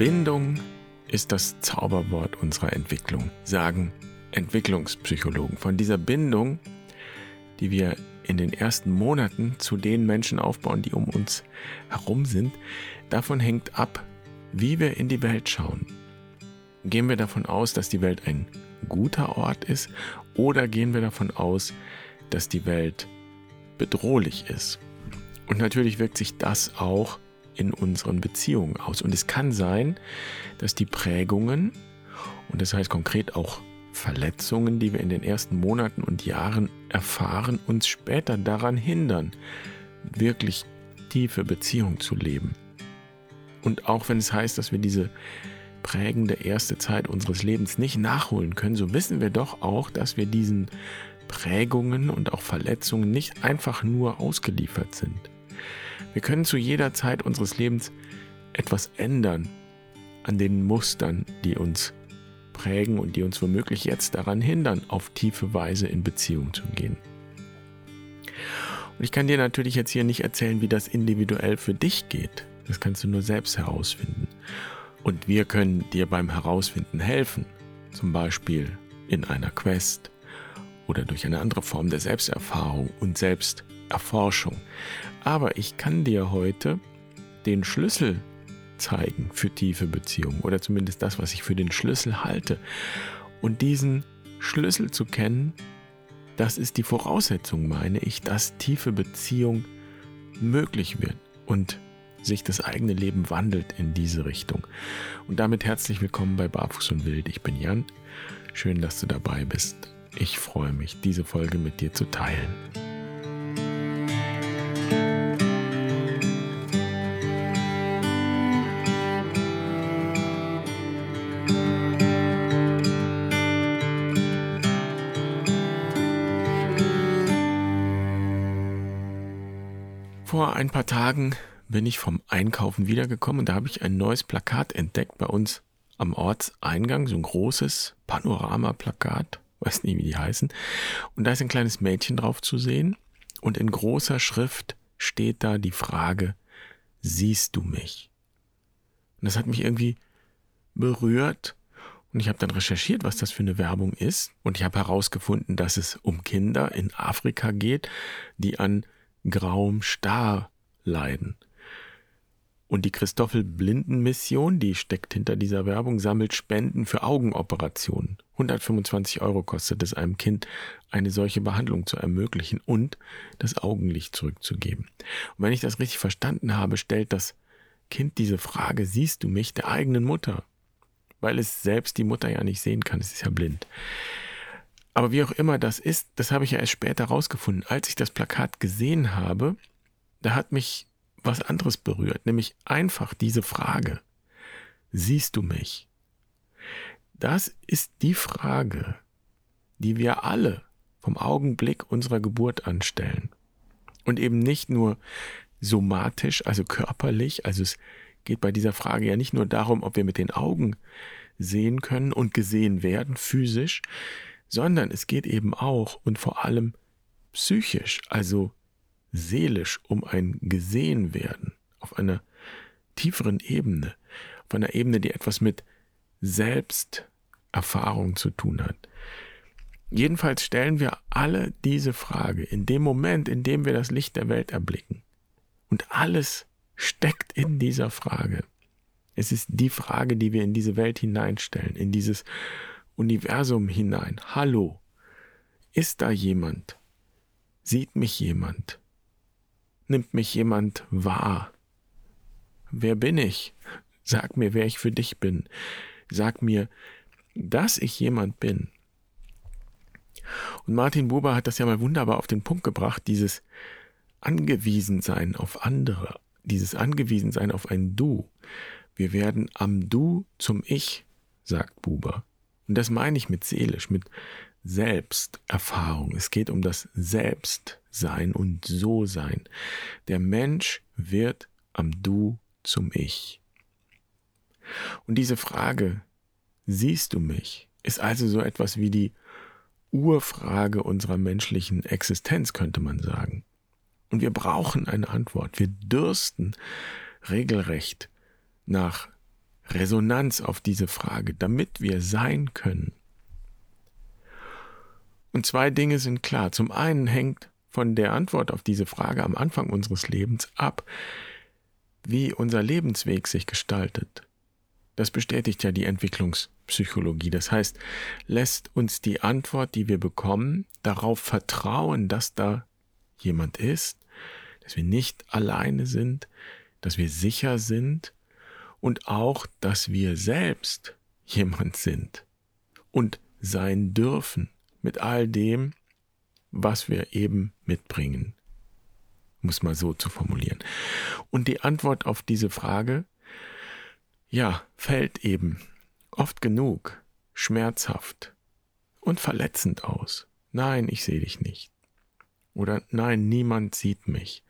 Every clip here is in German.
Bindung ist das Zauberwort unserer Entwicklung, sagen Entwicklungspsychologen. Von dieser Bindung, die wir in den ersten Monaten zu den Menschen aufbauen, die um uns herum sind, davon hängt ab, wie wir in die Welt schauen. Gehen wir davon aus, dass die Welt ein guter Ort ist oder gehen wir davon aus, dass die Welt bedrohlich ist? Und natürlich wirkt sich das auch in unseren Beziehungen aus. Und es kann sein, dass die Prägungen, und das heißt konkret auch Verletzungen, die wir in den ersten Monaten und Jahren erfahren, uns später daran hindern, wirklich tiefe Beziehungen zu leben. Und auch wenn es heißt, dass wir diese prägende erste Zeit unseres Lebens nicht nachholen können, so wissen wir doch auch, dass wir diesen Prägungen und auch Verletzungen nicht einfach nur ausgeliefert sind. Wir können zu jeder Zeit unseres Lebens etwas ändern an den Mustern, die uns prägen und die uns womöglich jetzt daran hindern, auf tiefe Weise in Beziehung zu gehen. Und ich kann dir natürlich jetzt hier nicht erzählen, wie das individuell für dich geht. Das kannst du nur selbst herausfinden. Und wir können dir beim Herausfinden helfen, zum Beispiel in einer Quest oder durch eine andere Form der Selbsterfahrung und Selbsterforschung. Aber ich kann dir heute den Schlüssel zeigen für tiefe Beziehungen oder zumindest das, was ich für den Schlüssel halte. Und diesen Schlüssel zu kennen, das ist die Voraussetzung, meine ich, dass tiefe Beziehung möglich wird und sich das eigene Leben wandelt in diese Richtung. Und damit herzlich willkommen bei Barfuß und Wild. Ich bin Jan. Schön, dass du dabei bist. Ich freue mich, diese Folge mit dir zu teilen. Vor ein paar Tagen bin ich vom Einkaufen wiedergekommen. Und da habe ich ein neues Plakat entdeckt bei uns am Ortseingang, so ein großes Panorama-Plakat, weiß nicht, wie die heißen. Und da ist ein kleines Mädchen drauf zu sehen. Und in großer Schrift steht da die Frage, siehst du mich? Und das hat mich irgendwie berührt. Und ich habe dann recherchiert, was das für eine Werbung ist. Und ich habe herausgefunden, dass es um Kinder in Afrika geht, die an grauem Star leiden. Und die Christoffel Blinden Mission, die steckt hinter dieser Werbung, sammelt Spenden für Augenoperationen. 125 Euro kostet es einem Kind, eine solche Behandlung zu ermöglichen und das Augenlicht zurückzugeben. Und wenn ich das richtig verstanden habe, stellt das Kind diese Frage, siehst du mich, der eigenen Mutter? Weil es selbst die Mutter ja nicht sehen kann, es ist ja blind. Aber wie auch immer das ist, das habe ich ja erst später rausgefunden. Als ich das Plakat gesehen habe, da hat mich was anderes berührt, nämlich einfach diese Frage. Siehst du mich? Das ist die Frage, die wir alle vom Augenblick unserer Geburt anstellen. Und eben nicht nur somatisch, also körperlich, also es geht bei dieser Frage ja nicht nur darum, ob wir mit den Augen sehen können und gesehen werden, physisch, sondern es geht eben auch und vor allem psychisch, also seelisch um ein gesehen werden auf einer tieferen Ebene, auf einer Ebene, die etwas mit Selbsterfahrung zu tun hat. Jedenfalls stellen wir alle diese Frage in dem Moment, in dem wir das Licht der Welt erblicken. Und alles steckt in dieser Frage. Es ist die Frage, die wir in diese Welt hineinstellen, in dieses Universum hinein. Hallo, ist da jemand? Sieht mich jemand? Nimmt mich jemand wahr? Wer bin ich? Sag mir, wer ich für dich bin. Sag mir, dass ich jemand bin. Und Martin Buber hat das ja mal wunderbar auf den Punkt gebracht, dieses Angewiesensein auf andere, dieses Angewiesensein auf ein Du. Wir werden am Du zum Ich, sagt Buber. Und das meine ich mit seelisch, mit Selbsterfahrung. Es geht um das Selbstsein und So-Sein. Der Mensch wird am Du zum Ich. Und diese Frage, siehst du mich, ist also so etwas wie die Urfrage unserer menschlichen Existenz, könnte man sagen. Und wir brauchen eine Antwort. Wir dürsten regelrecht nach Resonanz auf diese Frage, damit wir sein können. Und zwei Dinge sind klar. Zum einen hängt von der Antwort auf diese Frage am Anfang unseres Lebens ab, wie unser Lebensweg sich gestaltet. Das bestätigt ja die Entwicklungspsychologie. Das heißt, lässt uns die Antwort, die wir bekommen, darauf vertrauen, dass da jemand ist, dass wir nicht alleine sind, dass wir sicher sind und auch, dass wir selbst jemand sind und sein dürfen mit all dem, was wir eben mitbringen. Muss mal so zu formulieren. Und die Antwort auf diese Frage, ja, fällt eben oft genug schmerzhaft und verletzend aus. Nein, ich sehe dich nicht. Oder nein, niemand sieht mich.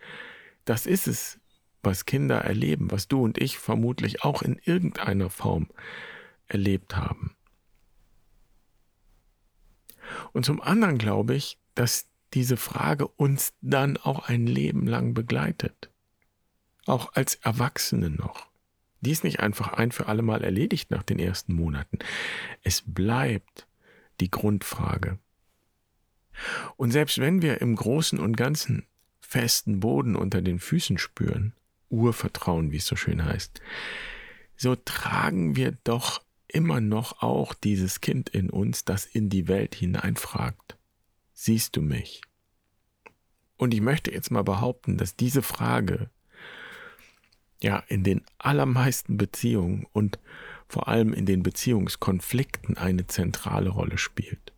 Das ist es, was Kinder erleben, was du und ich vermutlich auch in irgendeiner Form erlebt haben. Und zum anderen glaube ich, dass diese Frage uns dann auch ein Leben lang begleitet. Auch als Erwachsene noch. Die ist nicht einfach ein für alle Mal erledigt nach den ersten Monaten. Es bleibt die Grundfrage. Und selbst wenn wir im Großen und Ganzen festen Boden unter den Füßen spüren, Urvertrauen, wie es so schön heißt, so tragen wir doch immer noch auch dieses Kind in uns, das in die Welt hineinfragt. Siehst du mich? Und ich möchte jetzt mal behaupten, dass diese Frage ja in den allermeisten Beziehungen und vor allem in den Beziehungskonflikten eine zentrale Rolle spielt.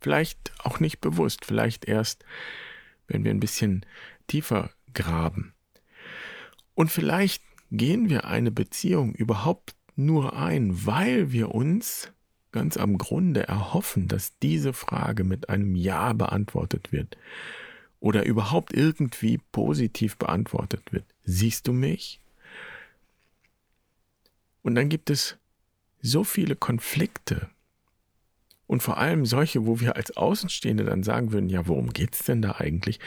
Vielleicht auch nicht bewusst, vielleicht erst, wenn wir ein bisschen tiefer graben. Und vielleicht gehen wir eine Beziehung überhaupt nur ein, weil wir uns ganz am Grunde erhoffen, dass diese Frage mit einem Ja beantwortet wird oder überhaupt irgendwie positiv beantwortet wird. Siehst du mich? Und dann gibt es so viele Konflikte und vor allem solche, wo wir als Außenstehende dann sagen würden, ja, worum geht's denn da eigentlich?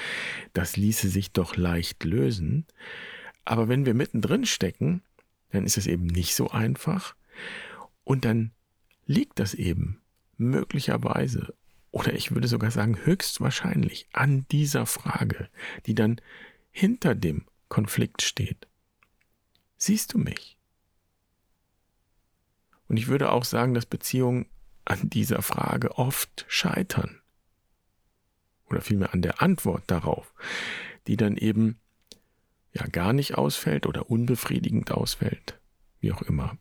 Das ließe sich doch leicht lösen. Aber wenn wir mittendrin stecken, dann ist es eben nicht so einfach. Und dann liegt das eben möglicherweise oder ich würde sogar sagen höchstwahrscheinlich an dieser Frage, die dann hinter dem Konflikt steht. Siehst du mich? Und ich würde auch sagen, dass Beziehungen an dieser Frage oft scheitern. Oder vielmehr an der Antwort darauf, die dann eben ja gar nicht ausfällt oder unbefriedigend ausfällt, wie auch immer.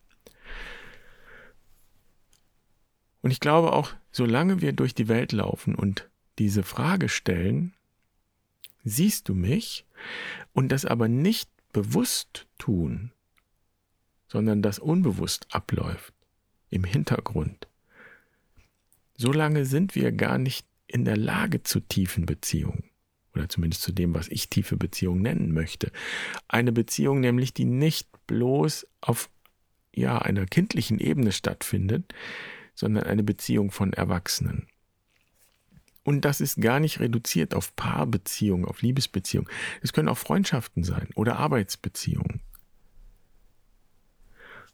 Und ich glaube auch, solange wir durch die Welt laufen und diese Frage stellen, siehst du mich, und das aber nicht bewusst tun, sondern das unbewusst abläuft, im Hintergrund, solange sind wir gar nicht in der Lage zu tiefen Beziehungen oder zumindest zu dem, was ich tiefe Beziehung nennen möchte. Eine Beziehung nämlich, die nicht bloß auf ja, einer kindlichen Ebene stattfindet, sondern eine Beziehung von Erwachsenen. Und das ist gar nicht reduziert auf Paarbeziehungen, auf Liebesbeziehungen. Es können auch Freundschaften sein oder Arbeitsbeziehungen.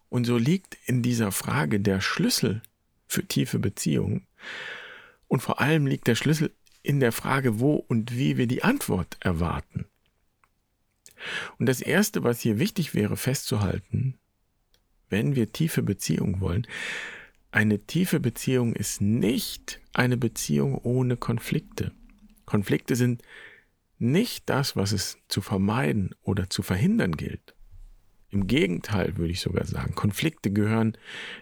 Und so liegt in dieser Frage der Schlüssel für tiefe Beziehungen. Und vor allem liegt der Schlüssel in der Frage, wo und wie wir die Antwort erwarten. Und das Erste, was hier wichtig wäre festzuhalten, wenn wir tiefe Beziehungen wollen, eine tiefe Beziehung ist nicht eine Beziehung ohne Konflikte. Konflikte sind nicht das, was es zu vermeiden oder zu verhindern gilt. Im Gegenteil würde ich sogar sagen, Konflikte gehören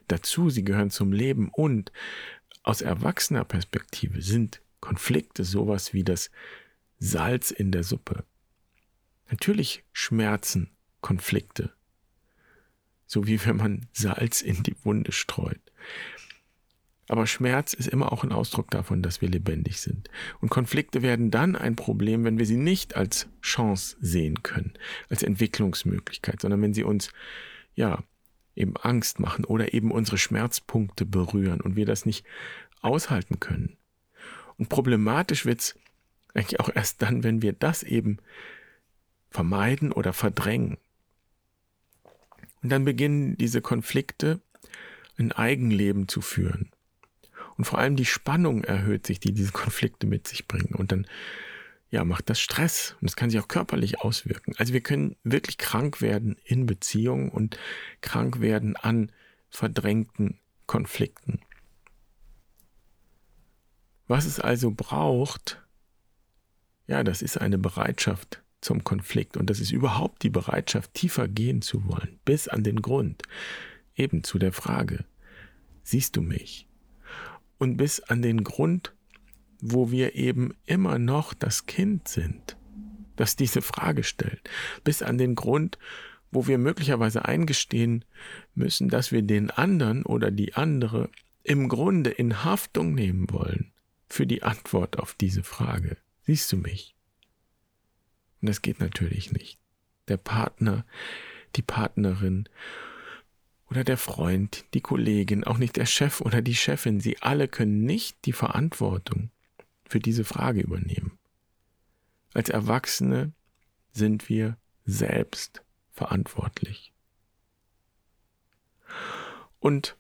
dazu, sie gehören zum Leben und aus erwachsener Perspektive sind Konflikte sowas wie das Salz in der Suppe. Natürlich schmerzen Konflikte, so wie wenn man Salz in die Wunde streut. Aber Schmerz ist immer auch ein Ausdruck davon, dass wir lebendig sind. Und Konflikte werden dann ein Problem, wenn wir sie nicht als Chance sehen können, als Entwicklungsmöglichkeit, sondern wenn sie uns, ja, eben Angst machen oder eben unsere Schmerzpunkte berühren und wir das nicht aushalten können. Und problematisch wird es eigentlich auch erst dann, wenn wir das eben vermeiden oder verdrängen. Und dann beginnen diese Konflikte ein Eigenleben zu führen. Und vor allem die Spannung erhöht sich, die diese Konflikte mit sich bringen. Und dann, ja, macht das Stress. Und es kann sich auch körperlich auswirken. Also wir können wirklich krank werden in Beziehungen und krank werden an verdrängten Konflikten. Was es also braucht, ja, das ist eine Bereitschaft zum Konflikt. Und das ist überhaupt die Bereitschaft, tiefer gehen zu wollen, bis an den Grund, eben zu der Frage, siehst du mich? Und bis an den Grund, wo wir eben immer noch das Kind sind, das diese Frage stellt, bis an den Grund, wo wir möglicherweise eingestehen müssen, dass wir den anderen oder die andere im Grunde in Haftung nehmen wollen für die Antwort auf diese Frage. Siehst du mich? Und das geht natürlich nicht. Der Partner, die Partnerin oder der Freund, die Kollegin, auch nicht der Chef oder die Chefin, sie alle können nicht die Verantwortung für diese Frage übernehmen. Als Erwachsene sind wir selbst verantwortlich. Und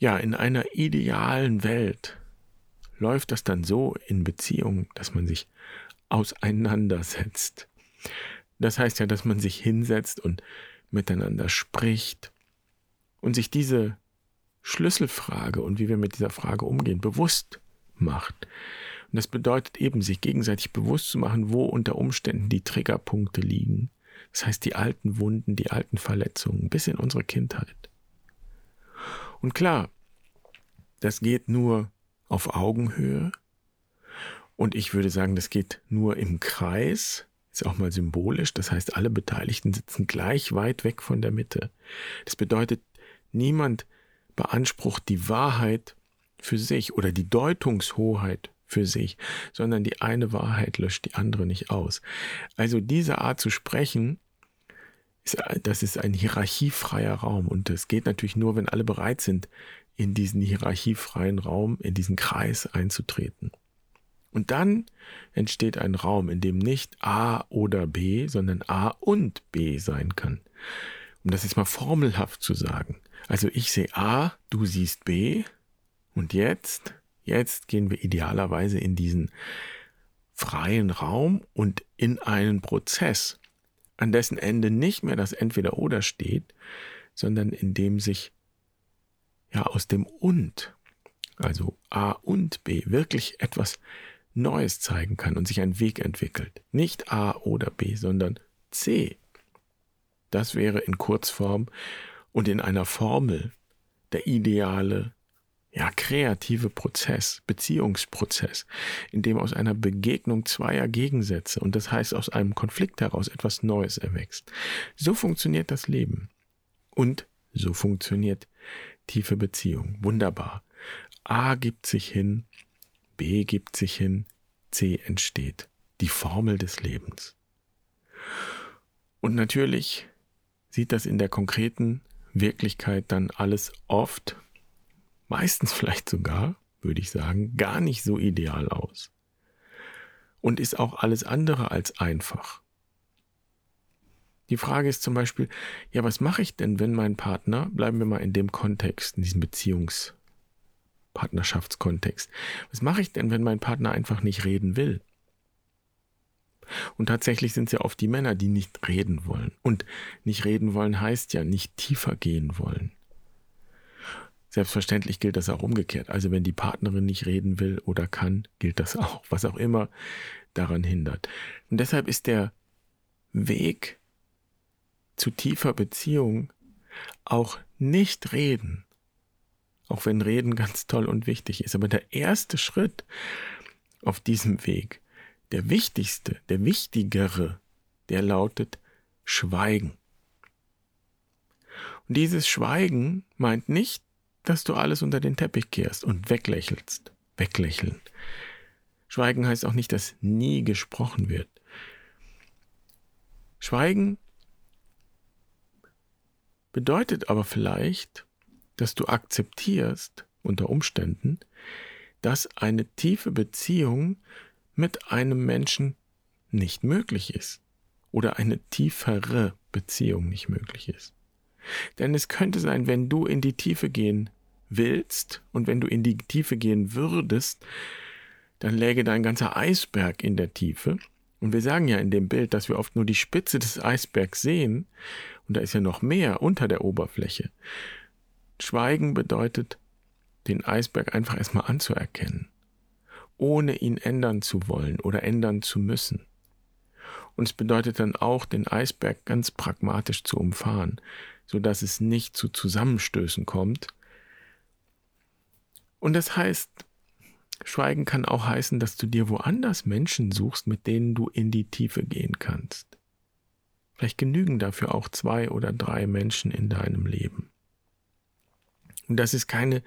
ja, in einer idealen Welt läuft das dann so in Beziehungen, dass man sich auseinandersetzt. Das heißt ja, dass man sich hinsetzt und miteinander spricht und sich diese Schlüsselfrage und wie wir mit dieser Frage umgehen, bewusst macht. Und das bedeutet eben, sich gegenseitig bewusst zu machen, wo unter Umständen die Triggerpunkte liegen. Das heißt, die alten Wunden, die alten Verletzungen bis in unsere Kindheit. Und klar, das geht nur auf Augenhöhe, und ich würde sagen, das geht nur im Kreis, ist auch mal symbolisch. Das heißt, alle Beteiligten sitzen gleich weit weg von der Mitte. Das bedeutet, niemand beansprucht die Wahrheit für sich oder die Deutungshoheit für sich, sondern die eine Wahrheit löscht die andere nicht aus. Also diese Art zu sprechen, das ist ein hierarchiefreier Raum und das geht natürlich nur, wenn alle bereit sind, in diesen hierarchiefreien Raum, in diesen Kreis einzutreten. Und dann entsteht ein Raum, in dem nicht A oder B, sondern A und B sein kann. Um das jetzt mal formelhaft zu sagen. Also ich sehe A, du siehst B. Und jetzt, jetzt gehen wir idealerweise in diesen freien Raum und in einen Prozess, an dessen Ende nicht mehr das Entweder-Oder steht, sondern in dem sich ja aus dem und, also A und B, wirklich etwas Neues zeigen kann und sich ein Weg entwickelt. Nicht A oder B, sondern C. Das wäre in Kurzform und in einer Formel der ideale, ja, kreative Prozess, Beziehungsprozess, in dem aus einer Begegnung zweier Gegensätze und das heißt aus einem Konflikt heraus etwas Neues erwächst. So funktioniert das Leben. Und so funktioniert tiefe Beziehung. Wunderbar. A gibt sich hin B gibt sich hin, C entsteht. Die Formel des Lebens. Und natürlich sieht das in der konkreten Wirklichkeit dann alles oft, meistens vielleicht sogar, würde ich sagen, gar nicht so ideal aus. Und ist auch alles andere als einfach. Die Frage ist zum Beispiel, ja, was mache ich denn, wenn mein Partner, bleiben wir mal in dem Kontext, in diesem Beziehungs- Partnerschaftskontext. Was mache ich denn, wenn mein Partner einfach nicht reden will? Und tatsächlich sind es ja oft die Männer, die nicht reden wollen. Und nicht reden wollen heißt ja nicht tiefer gehen wollen. Selbstverständlich gilt das auch umgekehrt. Also wenn die Partnerin nicht reden will oder kann, gilt das auch, was auch immer daran hindert. Und deshalb ist der Weg zu tiefer Beziehung auch nicht reden, auch wenn Reden ganz toll und wichtig ist. Aber der erste Schritt auf diesem Weg, der wichtigste, der wichtigere, der lautet Schweigen. Und dieses Schweigen meint nicht, dass du alles unter den Teppich kehrst und weglächelst. Weglächeln. Schweigen heißt auch nicht, dass nie gesprochen wird. Schweigen bedeutet aber vielleicht, dass du akzeptierst unter Umständen, dass eine tiefe Beziehung mit einem Menschen nicht möglich ist oder eine tiefere Beziehung nicht möglich ist. Denn es könnte sein, wenn du in die Tiefe gehen willst und wenn du in die Tiefe gehen würdest, dann läge dein ganzer Eisberg in der Tiefe. Und wir sagen ja in dem Bild, dass wir oft nur die Spitze des Eisbergs sehen und da ist ja noch mehr unter der Oberfläche. Schweigen bedeutet, den Eisberg einfach erstmal anzuerkennen, ohne ihn ändern zu wollen oder ändern zu müssen. Und es bedeutet dann auch, den Eisberg ganz pragmatisch zu umfahren, so dass es nicht zu Zusammenstößen kommt. Und das heißt, Schweigen kann auch heißen, dass du dir woanders Menschen suchst, mit denen du in die Tiefe gehen kannst. Vielleicht genügen dafür auch zwei oder drei Menschen in deinem Leben. Und das ist keine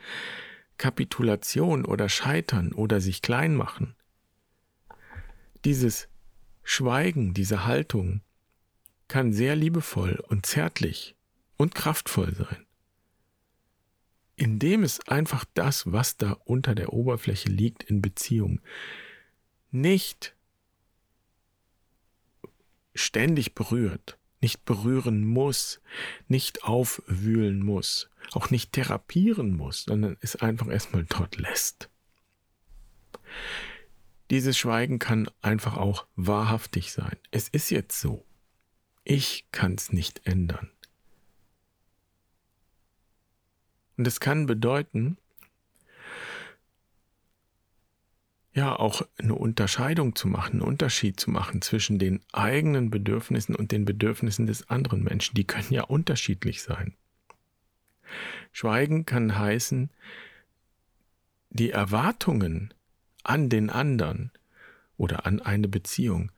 Kapitulation oder Scheitern oder sich klein machen. Dieses Schweigen, diese Haltung kann sehr liebevoll und zärtlich und kraftvoll sein. Indem es einfach das, was da unter der Oberfläche liegt in Beziehung, nicht ständig berührt, nicht berühren muss, nicht aufwühlen muss, auch nicht therapieren muss, sondern es einfach erstmal dort lässt. Dieses Schweigen kann einfach auch wahrhaftig sein. Es ist jetzt so. Ich kann es nicht ändern. Und es kann bedeuten, ja, auch eine Unterscheidung zu machen, einen Unterschied zu machen zwischen den eigenen Bedürfnissen und den Bedürfnissen des anderen Menschen. Die können ja unterschiedlich sein. Schweigen kann heißen, die Erwartungen an den anderen oder an eine Beziehung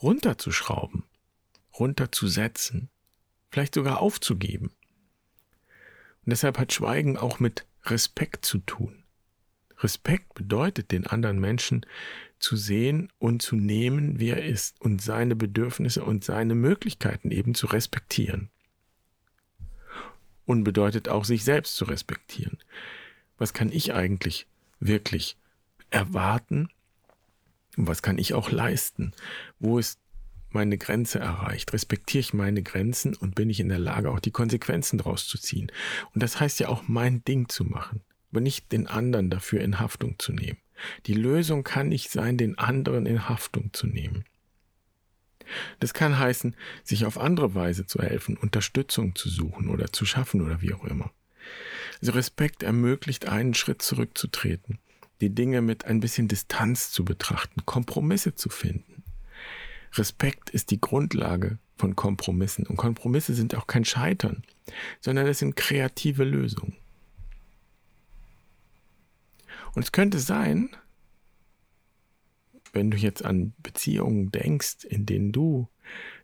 runterzuschrauben, runterzusetzen, vielleicht sogar aufzugeben. Und deshalb hat Schweigen auch mit Respekt zu tun. Respekt bedeutet, den anderen Menschen zu sehen und zu nehmen, wie er ist und seine Bedürfnisse und seine Möglichkeiten eben zu respektieren. Und bedeutet auch, sich selbst zu respektieren. Was kann ich eigentlich wirklich erwarten? Und was kann ich auch leisten? Wo ist meine Grenze erreicht? Respektiere ich meine Grenzen und bin ich in der Lage, auch die Konsequenzen daraus zu ziehen? Und das heißt ja auch, mein Ding zu machen, aber nicht den anderen dafür in Haftung zu nehmen. Die Lösung kann nicht sein, den anderen in Haftung zu nehmen. Das kann heißen, sich auf andere Weise zu helfen, Unterstützung zu suchen oder zu schaffen oder wie auch immer. Also Respekt ermöglicht, einen Schritt zurückzutreten, die Dinge mit ein bisschen Distanz zu betrachten, Kompromisse zu finden. Respekt ist die Grundlage von Kompromissen. Und Kompromisse sind auch kein Scheitern, sondern es sind kreative Lösungen. Und es könnte sein, wenn du jetzt an Beziehungen denkst, in denen du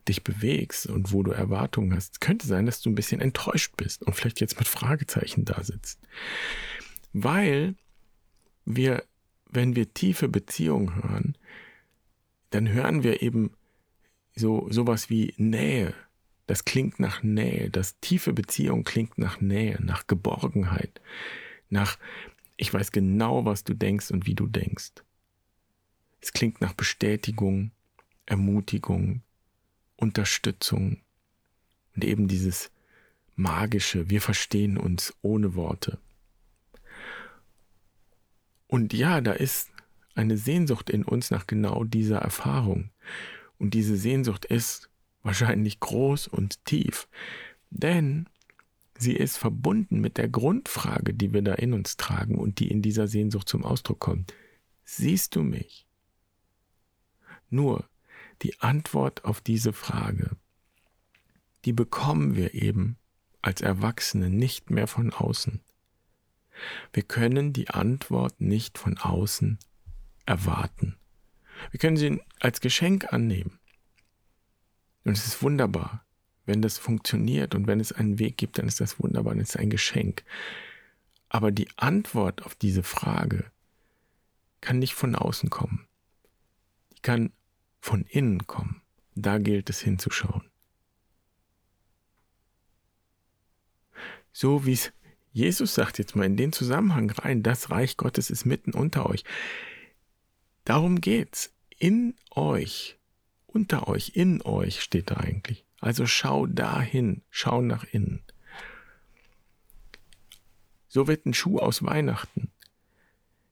dich bewegst und wo du Erwartungen hast, könnte sein, dass du ein bisschen enttäuscht bist und vielleicht jetzt mit Fragezeichen da sitzt. Weil wir, wenn wir tiefe Beziehungen hören, dann hören wir eben so sowas wie Nähe. Das klingt nach Nähe. Das tiefe Beziehung klingt nach Nähe, nach Geborgenheit, nach ich weiß genau, was du denkst und wie du denkst. Es klingt nach Bestätigung, Ermutigung, Unterstützung und eben dieses magische, wir verstehen uns ohne Worte. Und ja, da ist eine Sehnsucht in uns nach genau dieser Erfahrung. Und diese Sehnsucht ist wahrscheinlich groß und tief, denn sie ist verbunden mit der Grundfrage, die wir da in uns tragen und die in dieser Sehnsucht zum Ausdruck kommt. Siehst du mich? Nur die Antwort auf diese Frage, die bekommen wir eben als Erwachsene nicht mehr von außen. Wir können die Antwort nicht von außen erwarten. Wir können sie als Geschenk annehmen. Und es ist wunderbar, wenn das funktioniert und wenn es einen Weg gibt, dann ist das wunderbar, dann ist ein Geschenk. Aber die Antwort auf diese Frage kann nicht von außen kommen. Die kann von innen kommen. Da gilt es hinzuschauen. So wie es Jesus sagt jetzt mal in den Zusammenhang rein, das Reich Gottes ist mitten unter euch. Darum geht's. In euch, unter euch, in euch steht da eigentlich. Also schau dahin, schau nach innen. So wird ein Schuh aus Weihnachten.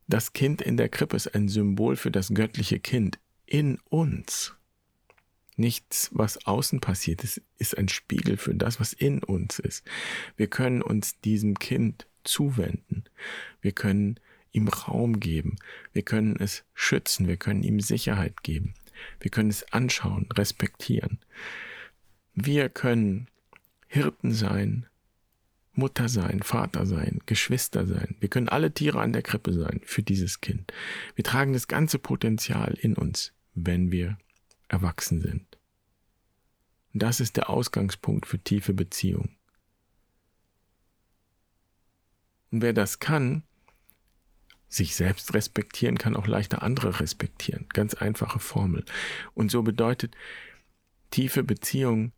Das Kind in der Krippe ist ein Symbol für das göttliche Kind in uns. Nichts, was außen passiert ist, ist ein Spiegel für das, was in uns ist. Wir können uns diesem Kind zuwenden. Wir können ihm Raum geben. Wir können es schützen. Wir können ihm Sicherheit geben. Wir können es anschauen, respektieren. Wir können Hirten sein, Mutter sein, Vater sein, Geschwister sein. Wir können alle Tiere an der Krippe sein für dieses Kind. Wir tragen das ganze Potenzial in uns, wenn wir erwachsen sind. Und das ist der Ausgangspunkt für tiefe Beziehungen. Und wer das kann, sich selbst respektieren, kann auch leichter andere respektieren. Ganz einfache Formel. Und so bedeutet tiefe Beziehung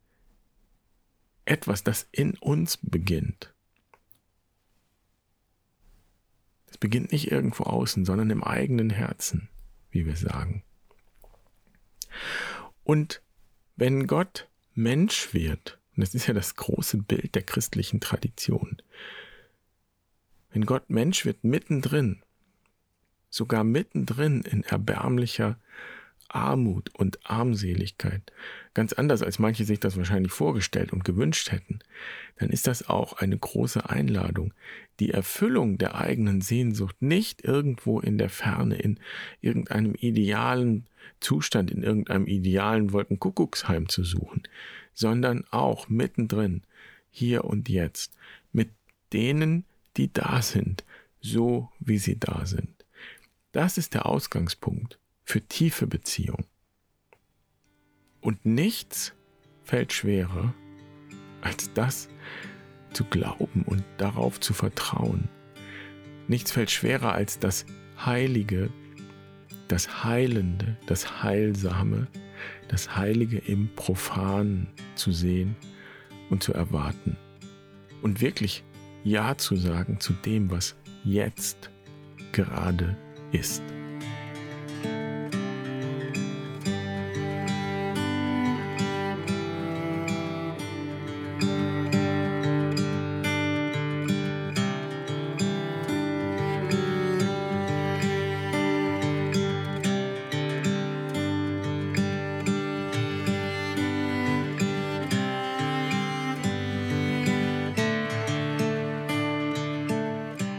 etwas, das in uns beginnt. Es beginnt nicht irgendwo außen, sondern im eigenen Herzen, wie wir sagen. Und wenn Gott Mensch wird, und das ist ja das große Bild der christlichen Tradition, wenn Gott Mensch wird mittendrin, sogar mittendrin in erbärmlicher Armut und Armseligkeit, ganz anders als manche sich das wahrscheinlich vorgestellt und gewünscht hätten, dann ist das auch eine große Einladung, die Erfüllung der eigenen Sehnsucht nicht irgendwo in der Ferne, in irgendeinem idealen Zustand, in irgendeinem idealen Wolkenkuckucksheim zu suchen, sondern auch mittendrin, hier und jetzt, mit denen, die da sind, so wie sie da sind. Das ist der Ausgangspunkt für tiefe Beziehung. Und nichts fällt schwerer, als das zu glauben und darauf zu vertrauen. Nichts fällt schwerer als das Heilige, das Heilende, das Heilsame, das Heilige im Profanen zu sehen und zu erwarten. Und wirklich Ja zu sagen zu dem, was jetzt gerade ist.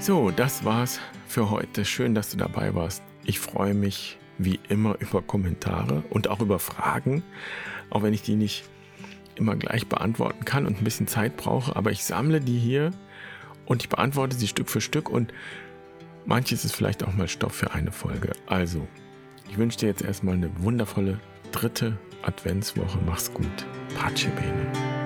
So, das war's für heute. Schön, dass du dabei warst. Ich freue mich wie immer über Kommentare und auch über Fragen, auch wenn ich die nicht immer gleich beantworten kann und ein bisschen Zeit brauche, aber ich sammle die hier und ich beantworte sie Stück für Stück und manches ist vielleicht auch mal Stoff für eine Folge. Also, ich wünsche dir jetzt erstmal eine wundervolle dritte Adventswoche. Mach's gut. Pace bene.